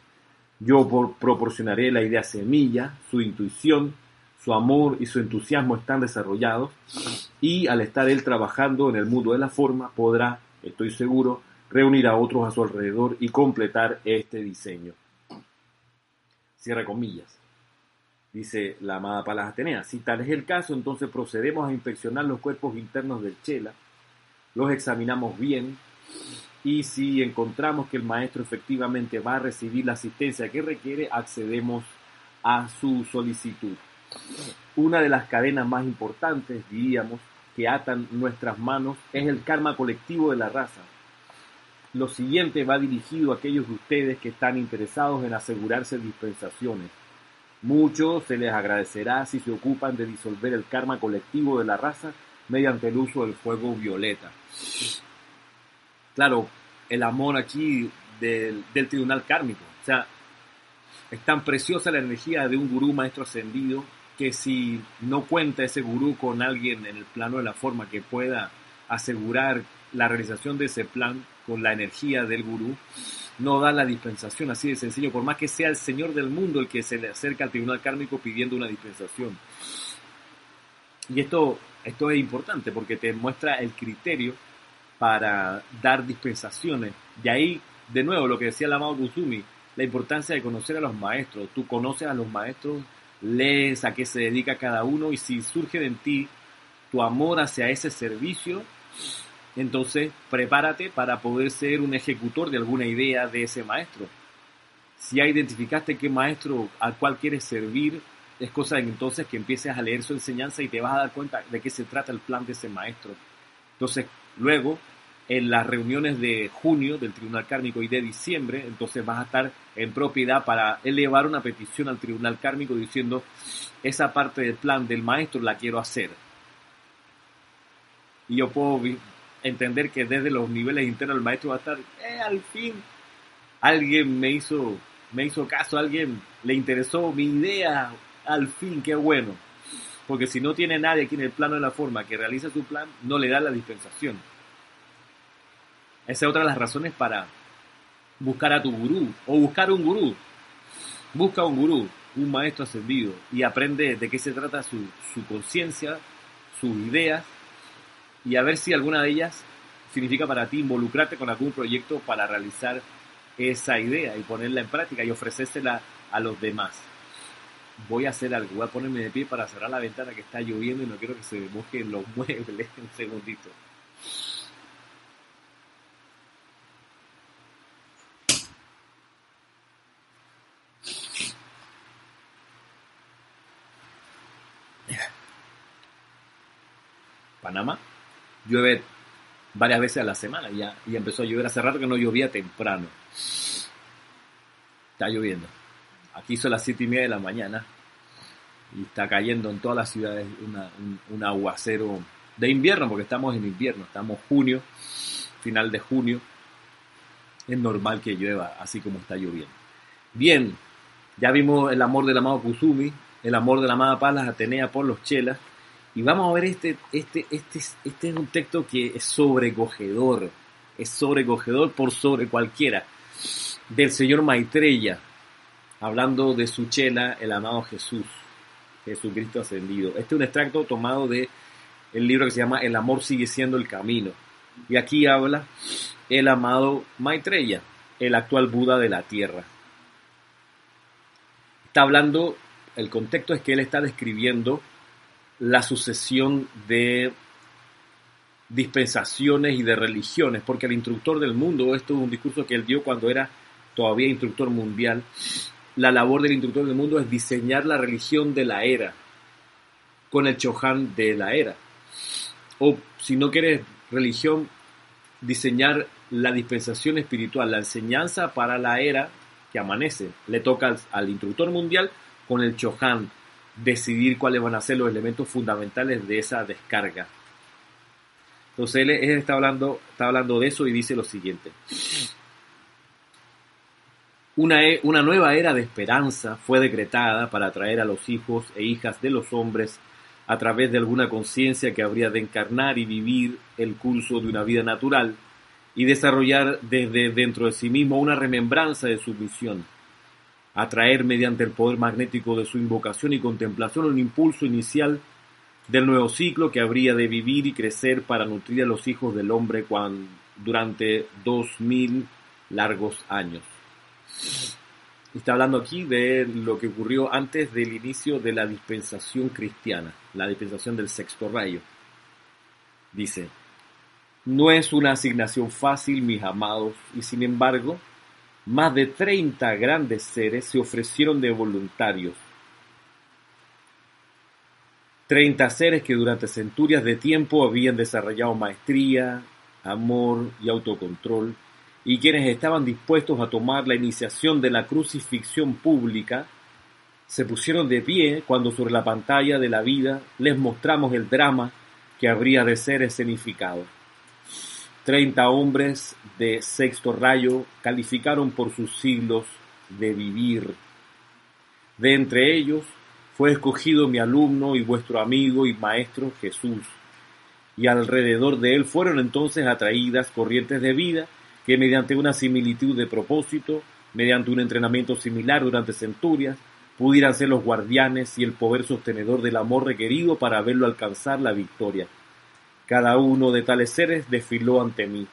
Yo proporcionaré la idea semilla, su intuición, su amor y su entusiasmo están desarrollados y al estar él trabajando en el mundo de la forma podrá, estoy seguro, reunir a otros a su alrededor y completar este diseño. Cierra comillas dice la amada Palas Atenea. Si tal es el caso, entonces procedemos a inspeccionar los cuerpos internos del Chela, los examinamos bien y si encontramos que el maestro efectivamente va a recibir la asistencia que requiere, accedemos a su solicitud. Una de las cadenas más importantes, diríamos, que atan nuestras manos es el karma colectivo de la raza. Lo siguiente va dirigido a aquellos de ustedes que están interesados en asegurarse dispensaciones Mucho se les agradecerá si se ocupan de disolver el karma colectivo de la raza mediante el uso del fuego violeta. Claro, el amor aquí del, tribunal kármico. O sea, es tan preciosa la energía de un gurú maestro ascendido que si no cuenta ese gurú con alguien en el plano de la forma que pueda asegurar la realización de ese plan con la energía del gurú, no da la dispensación, así de sencillo, por más que sea el Señor del mundo el que se le acerca al tribunal kármico pidiendo una dispensación. Y esto, esto es importante porque te muestra el criterio para dar dispensaciones. Y ahí, de nuevo, lo que decía el amado Kusumi, la importancia de conocer a los maestros. Tú conoces a los maestros, lees a qué se dedica cada uno y si surge en ti tu amor hacia ese servicio, entonces prepárate para poder ser un ejecutor de alguna idea de ese maestro. Si ya identificaste qué maestro al cual quieres servir, es cosa de entonces que empieces a leer su enseñanza y te vas a dar cuenta de qué se trata el plan de ese maestro. Entonces, luego en las reuniones de junio del Tribunal Kármico y de diciembre, entonces vas a estar en propiedad para elevar una petición al Tribunal Kármico diciendo, esa parte del plan del maestro la quiero hacer. Y yo puedo entender que desde los niveles internos el maestro va a estar, eh, al fin, alguien me hizo, me hizo caso, alguien le interesó mi idea, al fin, qué bueno. Porque si no tiene nadie aquí en el plano de la forma que realiza su plan, no le da la dispensación. Esa es otra de las razones para buscar a tu gurú o buscar un gurú. Busca un gurú, un maestro ascendido y aprende de qué se trata su, su conciencia, sus ideas y a ver si alguna de ellas significa para ti involucrarte con algún proyecto para realizar esa idea y ponerla en práctica y ofrecérsela a los demás. Voy a hacer algo, voy a ponerme de pie para cerrar la ventana que está lloviendo y no quiero que se mojen los muebles un segundito. Panamá, llueve varias veces a la semana ya, y empezó a llover hace rato que no llovía temprano. Está lloviendo. Aquí son las siete y media de la mañana y está cayendo en todas las ciudades un, aguacero de invierno, porque estamos en invierno, estamos junio, final de junio. Es normal que llueva así como está lloviendo. Bien, ya vimos el amor del amado Kusumi, el amor de la amada Palas Atenea por los chelas. Y vamos a ver este, este, este, este es un texto que es sobrecogedor, es sobrecogedor por sobre cualquiera, del señor Maitreya, hablando de su chela, el amado Jesús, Jesucristo ascendido. Este es un extracto tomado de el libro que se llama El amor sigue siendo el camino. Y aquí habla el amado Maitreya, el actual Buda de la tierra. Está hablando, el contexto es que él está describiendo la sucesión de dispensaciones y de religiones, porque el instructor del mundo, esto es un discurso que él dio cuando era todavía instructor mundial, la labor del instructor del mundo es diseñar la religión de la era, con el Chohan de la era. O si no quieres religión, diseñar la dispensación espiritual, la enseñanza para la era que amanece. Le toca al, instructor mundial con el Chohan, decidir cuáles van a ser los elementos fundamentales de esa descarga. Entonces él, está, hablando, está hablando de eso y dice lo siguiente. Una, una nueva era de esperanza fue decretada para atraer a los hijos e hijas de los hombres a través de alguna conciencia que habría de encarnar y vivir el curso de una vida natural y desarrollar desde dentro de sí mismo una remembranza de su misión atraer mediante el poder magnético de su invocación y contemplación un impulso inicial del nuevo ciclo que habría de vivir y crecer para nutrir a los hijos del hombre durante dos mil largos años. Está hablando aquí de lo que ocurrió antes del inicio de la dispensación cristiana, la dispensación del sexto rayo. Dice, no es una asignación fácil, mis amados, y sin embargo, más de 30 grandes seres se ofrecieron de voluntarios. 30 seres que durante centurias de tiempo habían desarrollado maestría, amor y autocontrol, y quienes estaban dispuestos a tomar la iniciación de la crucifixión pública se pusieron de pie cuando sobre la pantalla de la vida les mostramos el drama que habría de ser escenificado. Treinta hombres de sexto rayo calificaron por sus siglos de vivir. De entre ellos fue escogido mi alumno y vuestro amigo y maestro Jesús. Y alrededor de él fueron entonces atraídas corrientes de vida que mediante una similitud de propósito, mediante un entrenamiento similar durante centurias, pudieran ser los guardianes y el poder sostenedor del amor requerido para verlo alcanzar la victoria. Cada uno de tales seres desfiló ante mí.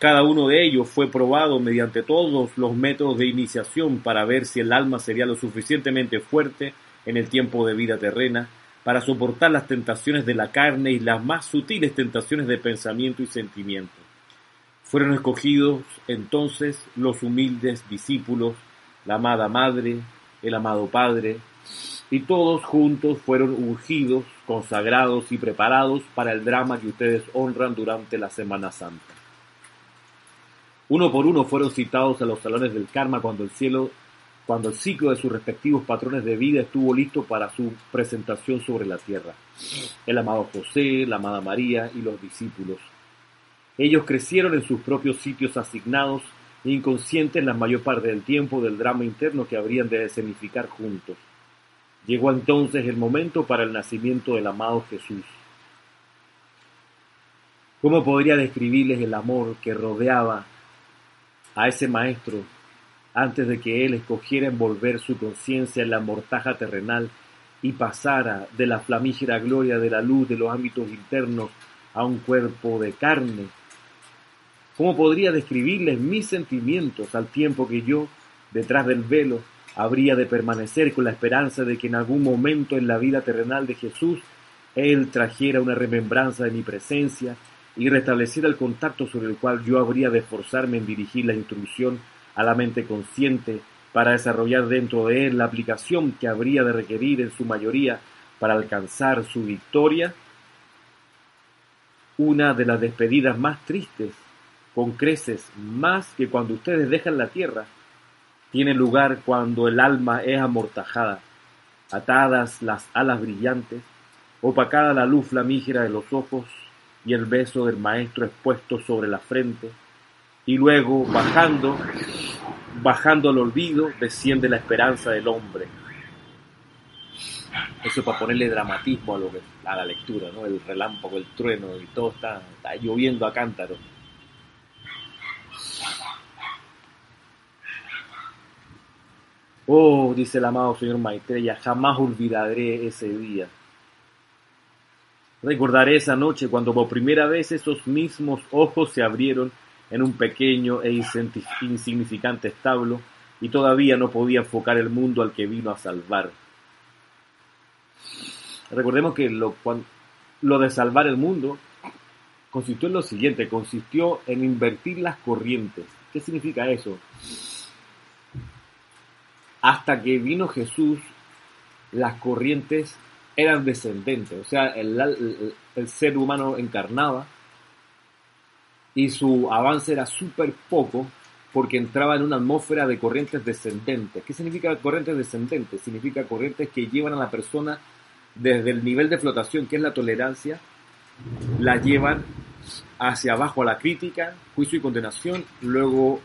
Cada uno de ellos fue probado mediante todos los métodos de iniciación para ver si el alma sería lo suficientemente fuerte en el tiempo de vida terrena para soportar las tentaciones de la carne y las más sutiles tentaciones de pensamiento y sentimiento. Fueron escogidos entonces los humildes discípulos, la amada Madre, el amado Padre, y todos juntos fueron ungidos, consagrados y preparados para el drama que ustedes honran durante la Semana Santa. Uno por uno fueron citados a los salones del karma cuando el cielo, cuando el ciclo de sus respectivos patrones de vida estuvo listo para su presentación sobre la tierra. El amado José, la amada María y los discípulos. Ellos crecieron en sus propios sitios asignados inconscientes la mayor parte del tiempo del drama interno que habrían de escenificar juntos. Llegó entonces el momento para el nacimiento del amado Jesús. ¿Cómo podría describirles el amor que rodeaba a ese maestro antes de que él escogiera envolver su conciencia en la mortaja terrenal y pasara de la flamígera gloria de la luz de los ámbitos internos a un cuerpo de carne ¿Cómo podría describirles mis sentimientos al tiempo que yo, detrás del velo, habría de permanecer con la esperanza de que en algún momento en la vida terrenal de Jesús Él trajera una remembranza de mi presencia y restableciera el contacto sobre el cual yo habría de esforzarme en dirigir la instrucción a la mente consciente para desarrollar dentro de él la aplicación que habría de requerir en su mayoría para alcanzar su victoria? Una de las despedidas más tristes con creces más que cuando ustedes dejan la tierra, tiene lugar cuando el alma es amortajada, atadas las alas brillantes, opacada la luz flamígera de los ojos y el beso del maestro expuesto sobre la frente, y luego bajando, bajando al olvido, desciende la esperanza del hombre. Eso para ponerle dramatismo a, lo que, a la lectura, ¿no? El relámpago, el trueno y todo está, está lloviendo a cántaro. Oh, dice el amado señor Maitreya, jamás olvidaré ese día. Recordaré esa noche cuando por primera vez esos mismos ojos se abrieron en un pequeño e insignificante establo y todavía no podía enfocar el mundo al que vino a salvar. Recordemos que lo, lo de salvar el mundo consistió en lo siguiente, consistió en invertir las corrientes. ¿Qué significa eso? Hasta que vino Jesús, las corrientes eran descendentes, o sea, el, ser humano encarnaba y su avance era súper poco porque entraba en una atmósfera de corrientes descendentes. ¿Qué significa corrientes descendentes? Significa corrientes que llevan a la persona desde el nivel de flotación, que es la tolerancia, la llevan hacia abajo a la crítica, juicio y condenación, luego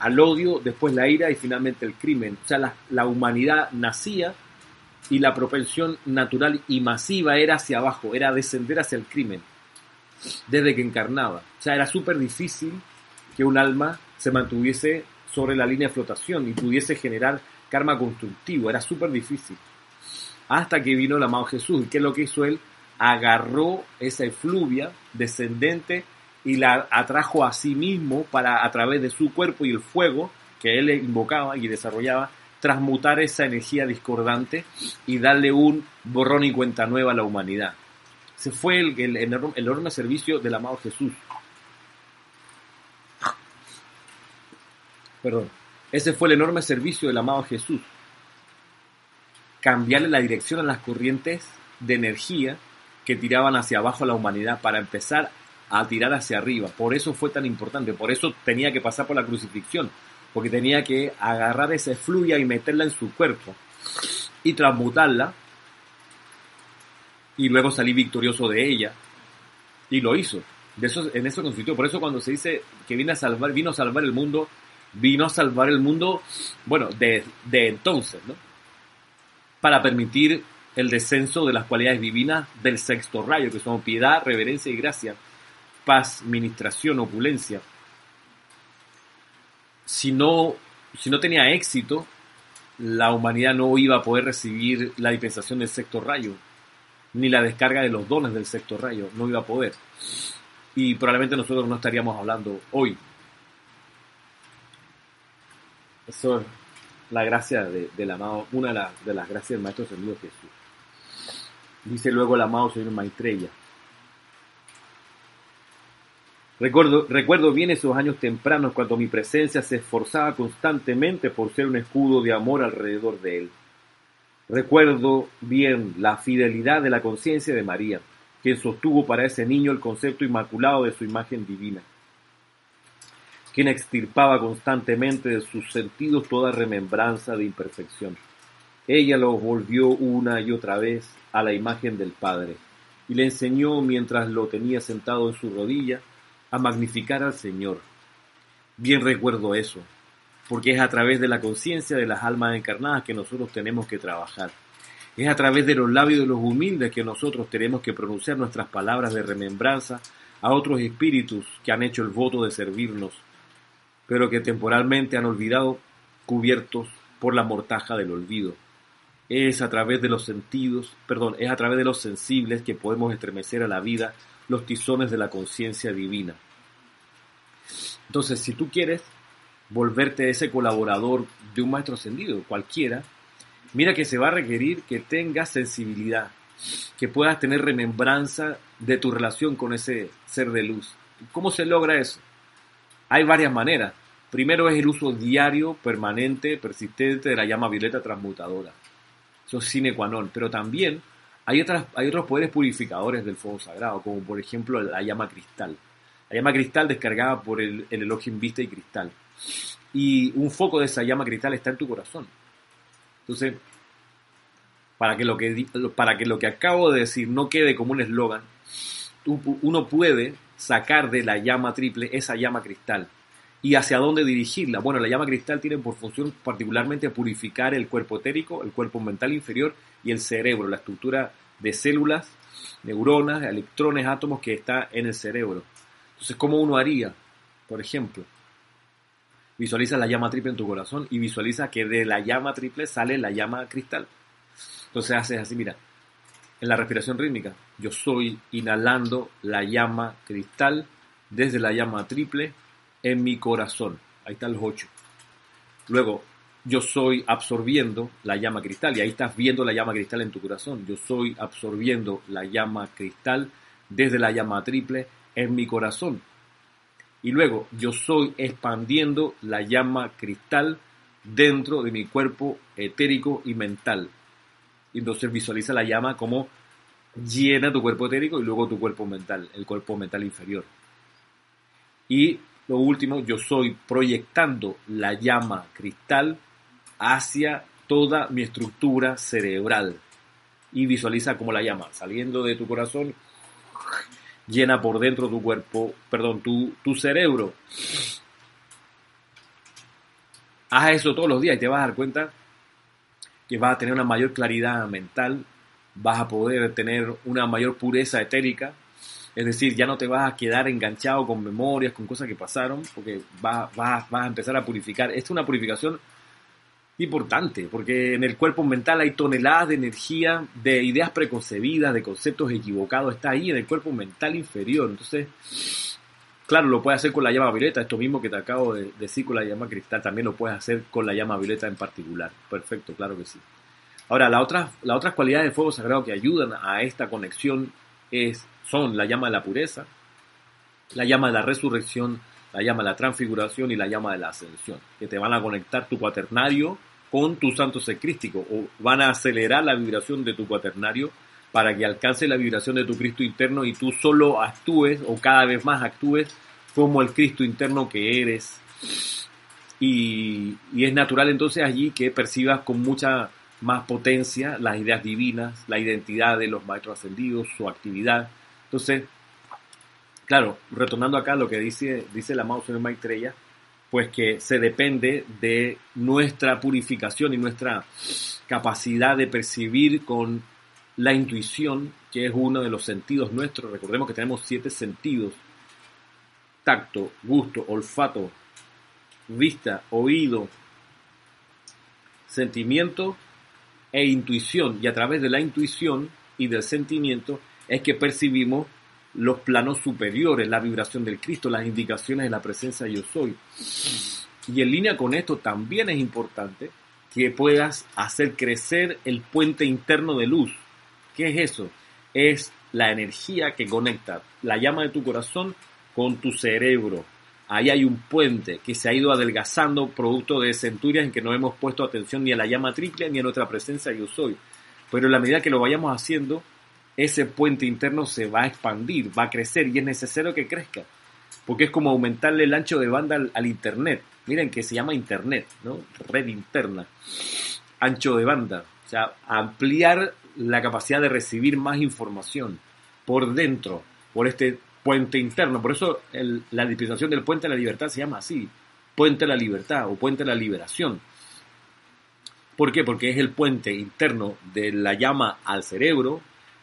al odio, después la ira y finalmente el crimen. O sea, la, humanidad nacía y la propensión natural y masiva era hacia abajo, era descender hacia el crimen, desde que encarnaba. O sea, era súper difícil que un alma se mantuviese sobre la línea de flotación y pudiese generar karma constructivo, era súper difícil. Hasta que vino el amado Jesús, y ¿qué es lo que hizo él? Agarró esa efluvia descendente y la atrajo a sí mismo para a través de su cuerpo y el fuego que él invocaba y desarrollaba, transmutar esa energía discordante y darle un borrón y cuenta nueva a la humanidad. Se fue el, enorme, servicio del amado Jesús. Perdón. Ese fue el enorme servicio del amado Jesús. Cambiarle la dirección a las corrientes de energía que tiraban hacia abajo a la humanidad para empezar a tirar hacia arriba. Por eso fue tan importante, por eso tenía que pasar por la crucifixión, porque tenía que agarrar esa efluvia y meterla en su cuerpo. y transmutarla y luego salir victorioso de ella. Y lo hizo. De eso, en eso consistió. Por eso cuando se dice que vino a salvar, vino a salvar el mundo, vino a salvar el mundo, bueno, de, de entonces, ¿no? Para permitir el descenso de las cualidades divinas del sexto rayo, que son piedad, reverencia y gracia, paz, ministración, opulencia. Si no, si no tenía éxito, la humanidad no iba a poder recibir la dispensación del sexto rayo, ni la descarga de los dones del sexto rayo, no iba a poder. Y probablemente nosotros no estaríamos hablando hoy. Eso es la gracia del amado, una de, de, las gracias del Maestro Ascendido Jesús. Dice luego el amado Señor Maestrella. Recuerdo, recuerdo bien esos años tempranos cuando mi presencia se esforzaba constantemente por ser un escudo de amor alrededor de él. Recuerdo bien la fidelidad de la conciencia de María, quien sostuvo para ese niño el concepto inmaculado de su imagen divina, quien extirpaba constantemente de sus sentidos toda remembranza de imperfección. Ella lo volvió una y otra vez a la imagen del Padre y le enseñó mientras lo tenía sentado en su rodilla a magnificar al Señor. Bien recuerdo eso, porque es a través de la conciencia de las almas encarnadas que nosotros tenemos que trabajar. Es a través de los labios de los humildes que nosotros tenemos que pronunciar nuestras palabras de remembranza a otros espíritus que han hecho el voto de servirnos, pero que temporalmente han olvidado cubiertos por la mortaja del olvido. Es a través de los sentidos, perdón, es a través de los sensibles que podemos estremecer a la vida los tizones de la conciencia divina. Entonces, si tú quieres volverte ese colaborador de un maestro ascendido, cualquiera, mira que se va a requerir que tengas sensibilidad, que puedas tener remembranza de tu relación con ese ser de luz. ¿Cómo se logra eso? Hay varias maneras. Primero es el uso diario, permanente, persistente de la llama violeta transmutadora. Eso es sine qua non. Pero también hay, otras, hay otros poderes purificadores del fuego sagrado, como por ejemplo la llama cristal. La llama cristal descargada por el, el Elohim Vista y Cristal. Y un foco de esa llama cristal está en tu corazón. Entonces, para que lo que, para que, lo que acabo de decir no quede como un eslogan, uno puede sacar de la llama triple esa llama cristal ¿Y hacia dónde dirigirla? Bueno, la llama cristal tiene por función particularmente purificar el cuerpo etérico, el cuerpo mental inferior y el cerebro, la estructura de células, neuronas, electrones, átomos que está en el cerebro. Entonces, ¿cómo uno haría? Por ejemplo, visualiza la llama triple en tu corazón y visualiza que de la llama triple sale la llama cristal. Entonces haces así, mira, en la respiración rítmica, yo soy inhalando la llama cristal desde la llama triple en mi corazón. Ahí están los ocho. Luego, yo soy absorbiendo la llama cristal y ahí estás viendo la llama cristal en tu corazón. Yo soy absorbiendo la llama cristal desde la llama triple en mi corazón. Y luego yo soy expandiendo la llama cristal dentro de mi cuerpo etérico y mental. Entonces visualiza la llama como llena tu cuerpo etérico y luego tu cuerpo mental, el cuerpo mental inferior. Y lo último, yo soy proyectando la llama cristal hacia toda mi estructura cerebral. Y visualiza como la llama saliendo de tu corazón llena por dentro tu cuerpo, perdón, tu, tu cerebro. Haz eso todos los días y te vas a dar cuenta que vas a tener una mayor claridad mental, vas a poder tener una mayor pureza etérica, es decir, ya no te vas a quedar enganchado con memorias, con cosas que pasaron, porque vas, a empezar a purificar. Esta es una purificación importante, porque en el cuerpo mental hay toneladas de energía, de ideas preconcebidas, de conceptos equivocados, está ahí en el cuerpo mental inferior. Entonces, claro, lo puedes hacer con la llama violeta, esto mismo que te acabo de decir con la llama cristal, también lo puedes hacer con la llama violeta en particular. Perfecto, claro que sí. Ahora, las otras, las otras cualidades de fuego sagrado que ayudan a esta conexión es son la llama de la pureza, la llama de la resurrección, la llama de la transfiguración y la llama de la ascensión, que te van a conectar tu cuaternario con tu santo ser crístico, o van a acelerar la vibración de tu cuaternario para que alcance la vibración de tu Cristo interno y tú solo actúes o cada vez más actúes como el Cristo interno que eres. Y, y es natural entonces allí que percibas con mucha más potencia las ideas divinas, la identidad de los maestros ascendidos, su actividad. Entonces, claro, retornando acá a lo que dice, dice el amado señor Maitreya, pues que se depende de nuestra purificación y nuestra capacidad de percibir con la intuición, que es uno de los sentidos nuestros. Recordemos que tenemos siete sentidos. Tacto, gusto, olfato, vista, oído, sentimiento e intuición. Y a través de la intuición y del sentimiento es que percibimos los planos superiores, la vibración del Cristo, las indicaciones de la presencia yo soy. Y en línea con esto también es importante que puedas hacer crecer el puente interno de luz. ¿Qué es eso? Es la energía que conecta la llama de tu corazón con tu cerebro. Ahí hay un puente que se ha ido adelgazando producto de centurias en que no hemos puesto atención ni a la llama triple ni a nuestra presencia yo soy. Pero en la medida que lo vayamos haciendo, ese puente interno se va a expandir, va a crecer y es necesario que crezca, porque es como aumentarle el ancho de banda al, Internet. Miren que se llama Internet, ¿no? Red interna, ancho de banda, o sea, ampliar la capacidad de recibir más información por dentro, por este puente interno. Por eso la dispensación del puente de la libertad se llama así, puente de la libertad o puente de la liberación. ¿Por qué? Porque es el puente interno de la llama al cerebro,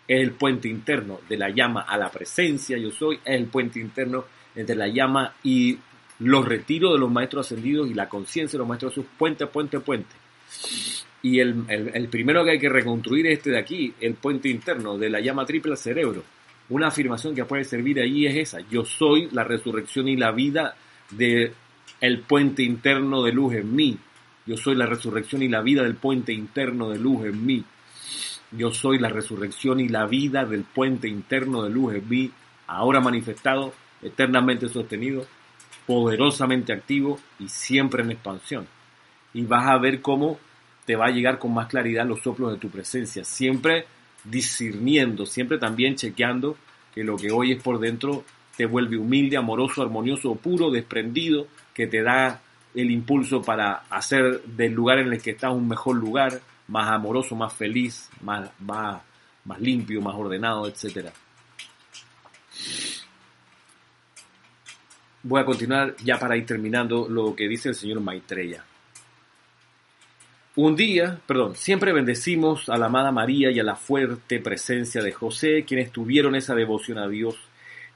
es el puente interno de la llama a la presencia, yo soy, es el puente interno entre la llama y los retiros de los maestros ascendidos y la conciencia de los maestros sus puente, puente, puente. Y el, el, primero que hay que reconstruir es este de aquí, el puente interno de la llama triple cerebro. Una afirmación que puede servir ahí es esa, yo soy la resurrección y la vida de el puente interno de luz en mí. Yo soy la resurrección y la vida del puente interno de luz en mí. Yo soy la resurrección y la vida del puente interno de luz en ahora manifestado, eternamente sostenido, poderosamente activo y siempre en expansión. Y vas a ver cómo te va a llegar con más claridad los soplos de tu presencia, siempre discerniendo, siempre también chequeando que lo que hoy es por dentro te vuelve humilde, amoroso, armonioso, puro, desprendido, que te da el impulso para hacer del lugar en el que estás un mejor lugar, más amoroso, más feliz, más, más, más limpio, más ordenado, etc. Voy a continuar ya para ir terminando lo que dice el señor Maitreya. Un día, perdón, siempre bendecimos a la amada María y a la fuerte presencia de José, quienes tuvieron esa devoción a Dios,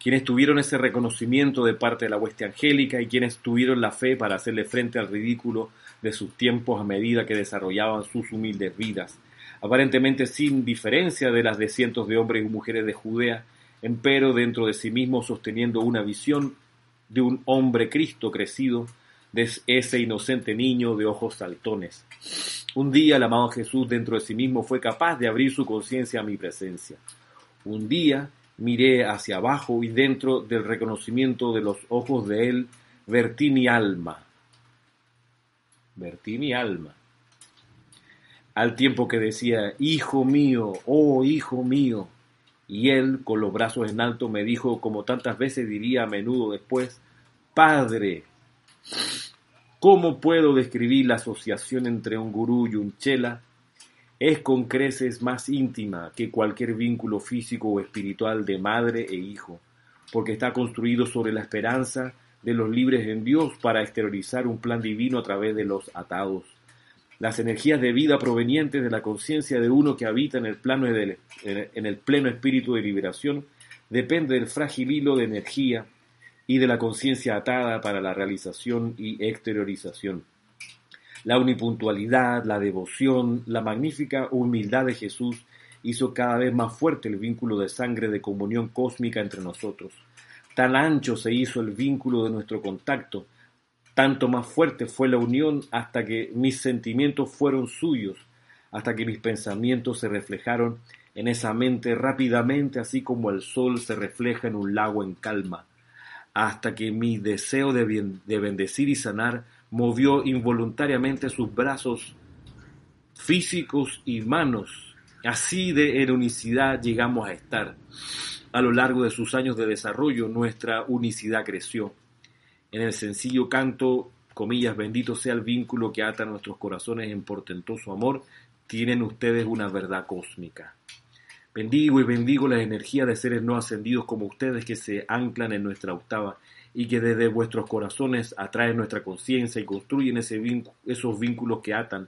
quienes tuvieron ese reconocimiento de parte de la hueste angélica y quienes tuvieron la fe para hacerle frente al ridículo de sus tiempos a medida que desarrollaban sus humildes vidas, aparentemente sin diferencia de las de cientos de hombres y mujeres de Judea, empero dentro de sí mismos sosteniendo una visión de un hombre Cristo crecido, de ese inocente niño de ojos saltones. Un día el amado Jesús dentro de sí mismo fue capaz de abrir su conciencia a mi presencia. Un día miré hacia abajo y dentro del reconocimiento de los ojos de él vertí mi alma, vertí mi alma. Al tiempo que decía, Hijo mío, oh Hijo mío, y él, con los brazos en alto, me dijo, como tantas veces diría a menudo después, Padre. ¿Cómo puedo describir la asociación entre un gurú y un chela? Es con creces más íntima que cualquier vínculo físico o espiritual de madre e hijo, porque está construido sobre la esperanza de los libres en Dios para exteriorizar un plan divino a través de los atados. Las energías de vida provenientes de la conciencia de uno que habita en el, plano en el pleno espíritu de liberación depende del frágil hilo de energía y de la conciencia atada para la realización y exteriorización. La unipuntualidad, la devoción, la magnífica humildad de Jesús hizo cada vez más fuerte el vínculo de sangre de comunión cósmica entre nosotros. Tan ancho se hizo el vínculo de nuestro contacto, tanto más fuerte fue la unión hasta que mis sentimientos fueron suyos, hasta que mis pensamientos se reflejaron en esa mente rápidamente, así como el sol se refleja en un lago en calma, hasta que mi deseo de, de bendecir y sanar movió involuntariamente sus brazos físicos y manos. Así de unicidad llegamos a estar. A lo largo de sus años de desarrollo, nuestra unicidad creció. En el sencillo canto, comillas, bendito sea el vínculo que ata nuestros corazones en portentoso amor, tienen ustedes una verdad cósmica. Bendigo y bendigo la energía de seres no ascendidos como ustedes que se anclan en nuestra octava y que desde vuestros corazones atraen nuestra conciencia y construyen esos vínculos que atan,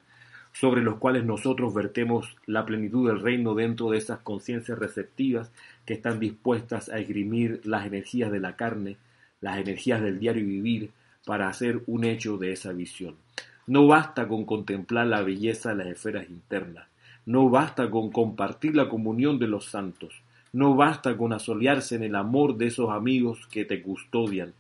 sobre los cuales nosotros vertemos la plenitud del reino dentro de esas conciencias receptivas que están dispuestas a esgrimir las energías de la carne, las energías del diario vivir, para hacer un hecho de esa visión. No basta con contemplar la belleza de las esferas internas, no basta con compartir la comunión de los santos, no basta con asolearse en el amor de esos amigos que te custodian.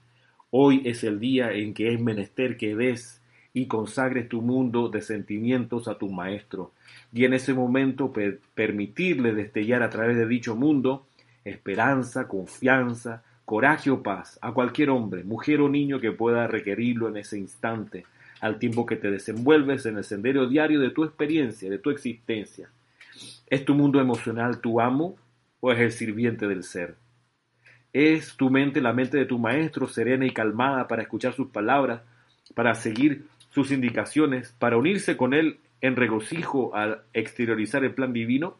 Hoy es el día en que es menester que des y consagres tu mundo de sentimientos a tu Maestro, y en ese momento permitirle destellar a través de dicho mundo esperanza, confianza, coraje o paz a cualquier hombre, mujer o niño que pueda requerirlo en ese instante, al tiempo que te desenvuelves en el sendero diario de tu experiencia, de tu existencia. ¿Es tu mundo emocional tu amo o es el sirviente del ser? ¿Es tu mente la mente de tu maestro, serena y calmada para escuchar sus palabras, para seguir sus indicaciones, para unirse con él en regocijo al exteriorizar el plan divino?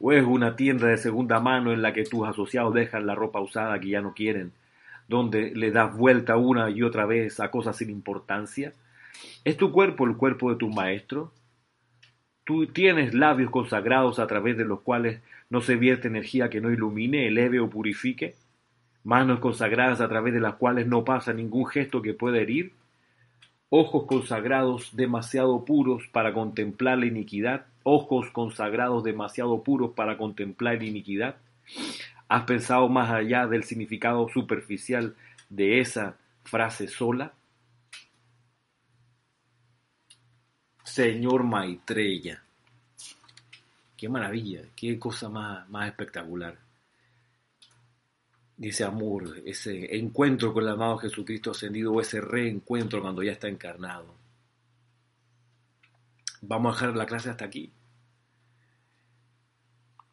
¿O es una tienda de segunda mano en la que tus asociados dejan la ropa usada que ya no quieren, donde le das vuelta una y otra vez a cosas sin importancia? ¿Es tu cuerpo el cuerpo de tu maestro? ¿Tú tienes labios consagrados a través de los cuales no se vierte energía que no ilumine, eleve o purifique? ¿Manos consagradas a través de las cuales no pasa ningún gesto que pueda herir? ¿Ojos consagrados demasiado puros para contemplar la iniquidad? ¿Ojos consagrados demasiado puros para contemplar la iniquidad? ¿Has pensado más allá del significado superficial de esa frase sola? Señor Maitreya. Qué maravilla, qué cosa más, más espectacular. Ese amor, ese encuentro con el amado Jesucristo ascendido o ese reencuentro cuando ya está encarnado. Vamos a dejar la clase hasta aquí.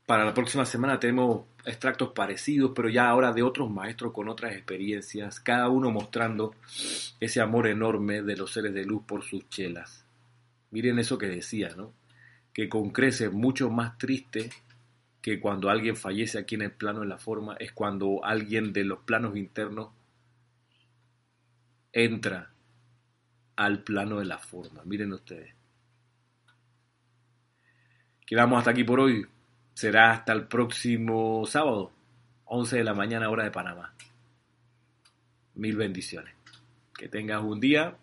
Para la próxima semana tenemos extractos parecidos, pero ya ahora de otros maestros con otras experiencias, cada uno mostrando ese amor enorme de los seres de luz por sus chelas. Miren eso que decía, ¿no? Que con crece mucho más triste que cuando alguien fallece aquí en el plano de la forma, es cuando alguien de los planos internos entra al plano de la forma. Miren ustedes. Quedamos hasta aquí por hoy. Será hasta el próximo sábado, 11 de la mañana hora de Panamá. Mil bendiciones. Que tengas un día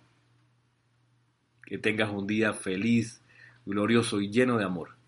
que tengas un día feliz, glorioso y lleno de amor.